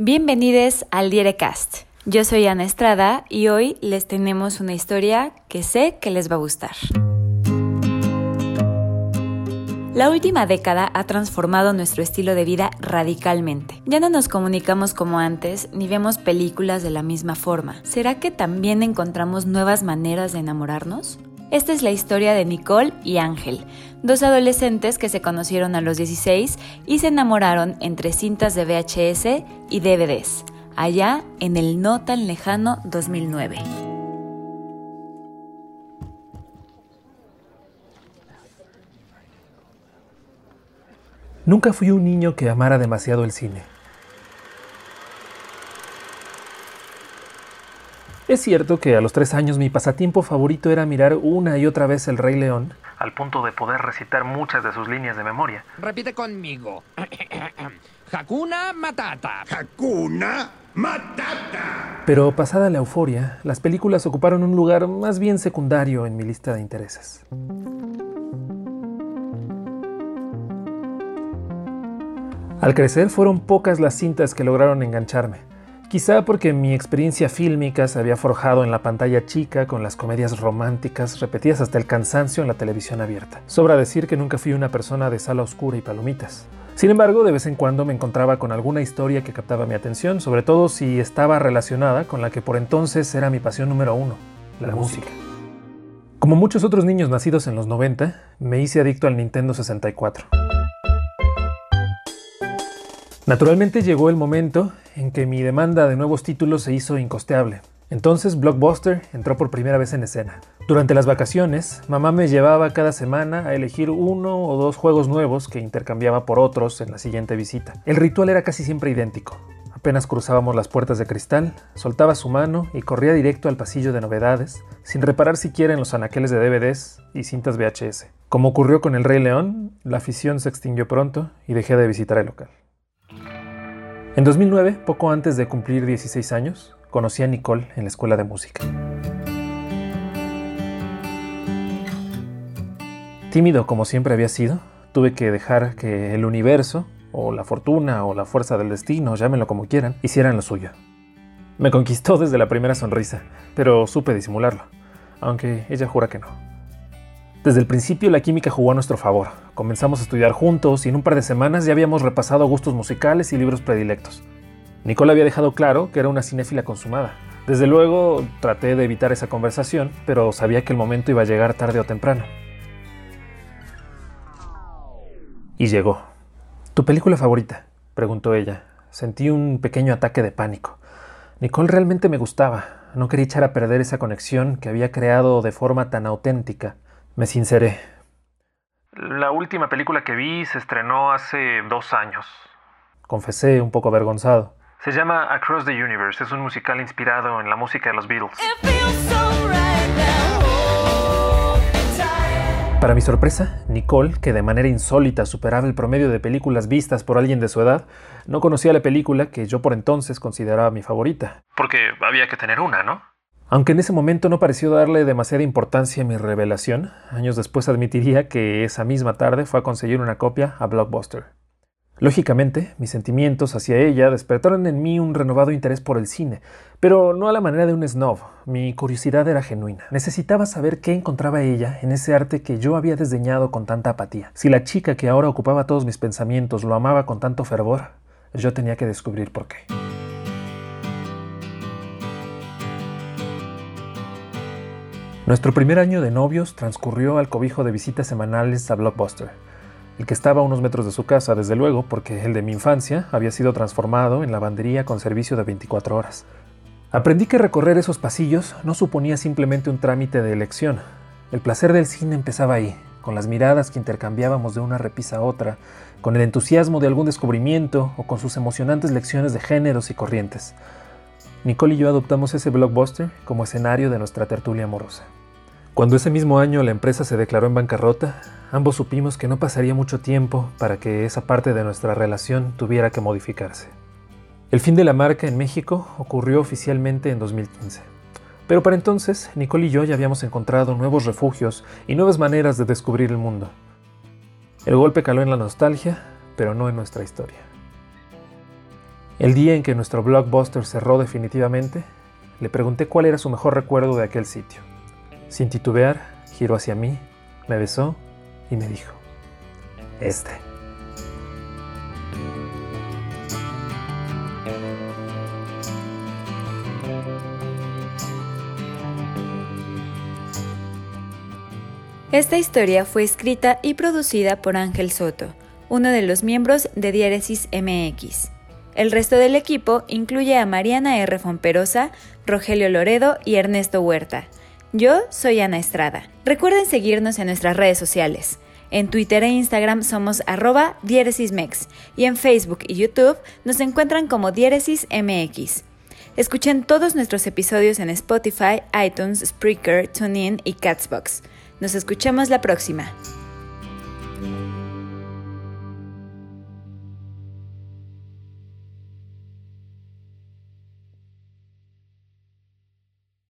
Bienvenidos al Dierecast. Yo soy Ana Estrada y hoy les tenemos una historia que sé que les va a gustar. La última década ha transformado nuestro estilo de vida radicalmente. Ya no nos comunicamos como antes ni vemos películas de la misma forma. ¿Será que también encontramos nuevas maneras de enamorarnos? Esta es la historia de Nicole y Ángel, dos adolescentes que se conocieron a los 16 y se enamoraron entre cintas de VHS y DVDs, allá en el no tan lejano 2009. Nunca fui un niño que amara demasiado el cine. Es cierto que a los tres años mi pasatiempo favorito era mirar una y otra vez El Rey León, al punto de poder recitar muchas de sus líneas de memoria. Repite conmigo. Hakuna Matata. Hakuna Matata. Pero pasada la euforia, las películas ocuparon un lugar más bien secundario en mi lista de intereses. Al crecer fueron pocas las cintas que lograron engancharme. Quizá porque mi experiencia fílmica se había forjado en la pantalla chica con las comedias románticas repetidas hasta el cansancio en la televisión abierta. Sobra decir que nunca fui una persona de sala oscura y palomitas. Sin embargo, de vez en cuando me encontraba con alguna historia que captaba mi atención, sobre todo si estaba relacionada con la que por entonces era mi pasión número uno, la, música. Como muchos otros niños nacidos en los 90, me hice adicto al Nintendo 64. Naturalmente llegó el momento en que mi demanda de nuevos títulos se hizo incosteable. Entonces Blockbuster entró por primera vez en escena. Durante las vacaciones, mamá me llevaba cada semana a elegir uno o dos juegos nuevos que intercambiaba por otros en la siguiente visita. El ritual era casi siempre idéntico. Apenas cruzábamos las puertas de cristal, soltaba su mano y corría directo al pasillo de novedades, sin reparar siquiera en los anaqueles de DVDs y cintas VHS. Como ocurrió con El Rey León, la afición se extinguió pronto y dejé de visitar el local. En 2009, poco antes de cumplir 16 años, conocí a Nicole en la escuela de música. Tímido como siempre había sido, tuve que dejar que el universo, o la fortuna, o la fuerza del destino, llámenlo como quieran, hicieran lo suyo. Me conquistó desde la primera sonrisa, pero supe disimularlo, aunque ella jura que no. Desde el principio la química jugó a nuestro favor. Comenzamos a estudiar juntos y en un par de semanas ya habíamos repasado gustos musicales y libros predilectos. Nicole había dejado claro que era una cinéfila consumada. Desde luego traté de evitar esa conversación, pero sabía que el momento iba a llegar tarde o temprano. Y llegó. ¿Tu película favorita? preguntó ella. Sentí un pequeño ataque de pánico. Nicole realmente me gustaba. No quería echar a perder esa conexión que había creado de forma tan auténtica. Me sinceré. La última película que vi se estrenó hace dos años. Confesé un poco avergonzado. Se llama Across the Universe. Es un musical inspirado en la música de los Beatles. Para mi sorpresa, Nicole, que de manera insólita superaba el promedio de películas vistas por alguien de su edad, no conocía la película que yo por entonces consideraba mi favorita. Porque había que tener una, ¿no? Aunque en ese momento no pareció darle demasiada importancia a mi revelación, años después admitiría que esa misma tarde fue a conseguir una copia a Blockbuster. Lógicamente, mis sentimientos hacia ella despertaron en mí un renovado interés por el cine, pero no a la manera de un snob. Mi curiosidad era genuina. Necesitaba saber qué encontraba ella en ese arte que yo había desdeñado con tanta apatía. Si la chica que ahora ocupaba todos mis pensamientos lo amaba con tanto fervor, yo tenía que descubrir por qué. Nuestro primer año de novios transcurrió al cobijo de visitas semanales a Blockbuster, el que estaba a unos metros de su casa, desde luego, porque el de mi infancia había sido transformado en lavandería con servicio de 24 horas. Aprendí que recorrer esos pasillos no suponía simplemente un trámite de elección. El placer del cine empezaba ahí, con las miradas que intercambiábamos de una repisa a otra, con el entusiasmo de algún descubrimiento o con sus emocionantes lecciones de géneros y corrientes. Nicole y yo adoptamos ese blockbuster como escenario de nuestra tertulia amorosa. Cuando ese mismo año la empresa se declaró en bancarrota, ambos supimos que no pasaría mucho tiempo para que esa parte de nuestra relación tuviera que modificarse. El fin de la marca en México ocurrió oficialmente en 2015. Pero para entonces, Nicole y yo ya habíamos encontrado nuevos refugios y nuevas maneras de descubrir el mundo. El golpe caló en la nostalgia, pero no en nuestra historia. El día en que nuestro blockbuster cerró definitivamente, le pregunté cuál era su mejor recuerdo de aquel sitio. Sin titubear, giró hacia mí, me besó y me dijo, este. Esta historia fue escrita y producida por Ángel Soto, uno de los miembros de Diéresis MX. El resto del equipo incluye a Mariana R. Fomperosa, Rogelio Loredo y Ernesto Huerta. Yo soy Ana Estrada. Recuerden seguirnos en nuestras redes sociales. En Twitter e Instagram somos arroba y en Facebook y YouTube nos encuentran como Diéresis MX. Escuchen todos nuestros episodios en Spotify, iTunes, Spreaker, TuneIn y Catsbox. Nos escuchamos la próxima.